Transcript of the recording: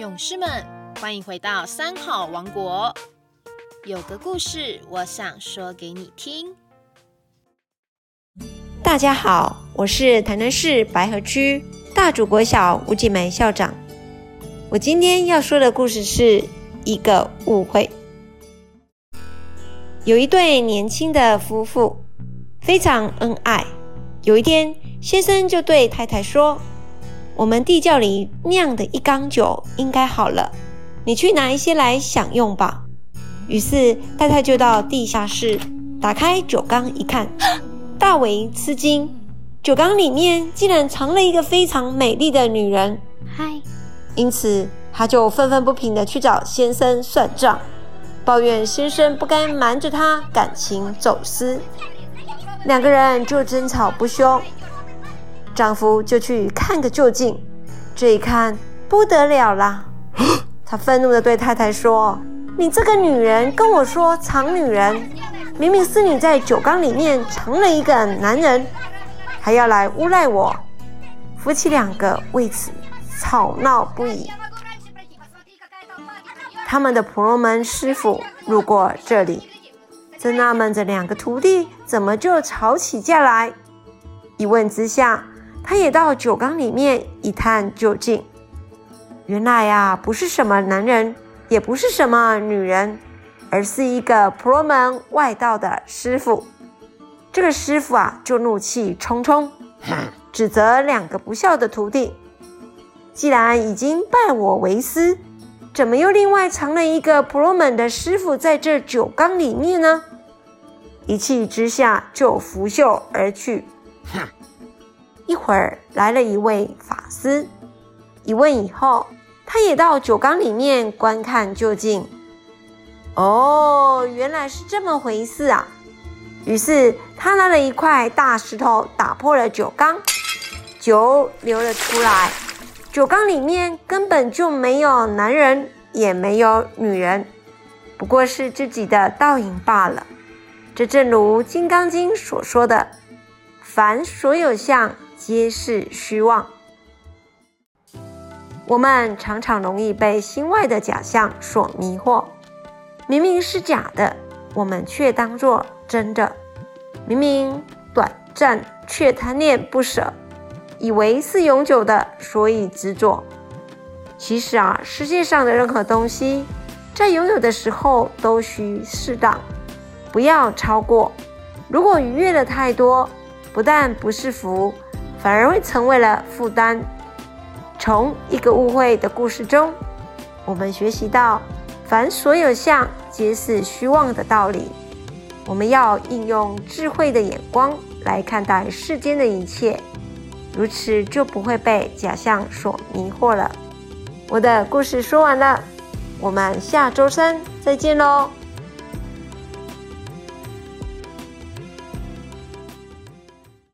勇士们，欢迎回到三好王国。有个故事，我想说给你听。大家好，我是台南市白河区大主国小吴锦梅校长。我今天要说的故事是一个误会。有一对年轻的夫妇，非常恩爱。有一天，先生就对太太说：“我们地窖里酿的一缸酒应该好了，你去拿一些来享用吧。”于是太太就到地下室打开酒缸一看，大为吃惊，酒缸里面竟然藏了一个非常美丽的女人。嗨，因此她就愤愤不平的去找先生算账，抱怨先生不该瞒着她感情走私。两个人就争吵不休，丈夫就去看个究竟。这一看不得了啦，他愤怒地对太太说：“你这个女人，跟我说藏女人，明明是你在酒缸里面藏了一个男人，还要来诬赖我。”夫妻两个为此吵闹不已。他们的婆罗门师傅路过这里。正纳闷着两个徒弟怎么就吵起架来，一问之下，他也到酒缸里面一探究竟。原来呀，不是什么男人，也不是什么女人，而是一个婆罗门外道的师傅。这个师傅啊，就怒气冲冲，指责两个不孝的徒弟：既然已经拜我为师，怎么又另外藏了一个婆罗门的师傅在这酒缸里面呢？一气之下就拂袖而去。一会儿来了一位法师，一问以后，他也到酒缸里面观看究竟。哦，原来是这么回事啊！于是他拿了一块大石头打破了酒缸，酒流了出来。酒缸里面根本就没有男人，也没有女人，不过是自己的倒影罢了。这正如《金刚经》所说的：“凡所有相，皆是虚妄。”我们常常容易被心外的假象所迷惑，明明是假的，我们却当作真的；明明短暂，却贪恋不舍，以为是永久的，所以执着。其实啊，世界上的任何东西，在拥有的时候都需适当。不要超过。如果逾越了太多，不但不是福，反而会成为了负担。从一个误会的故事中，我们学习到凡所有相皆是虚妄的道理。我们要应用智慧的眼光来看待世间的一切，如此就不会被假象所迷惑了。我的故事说完了，我们下周三再见喽。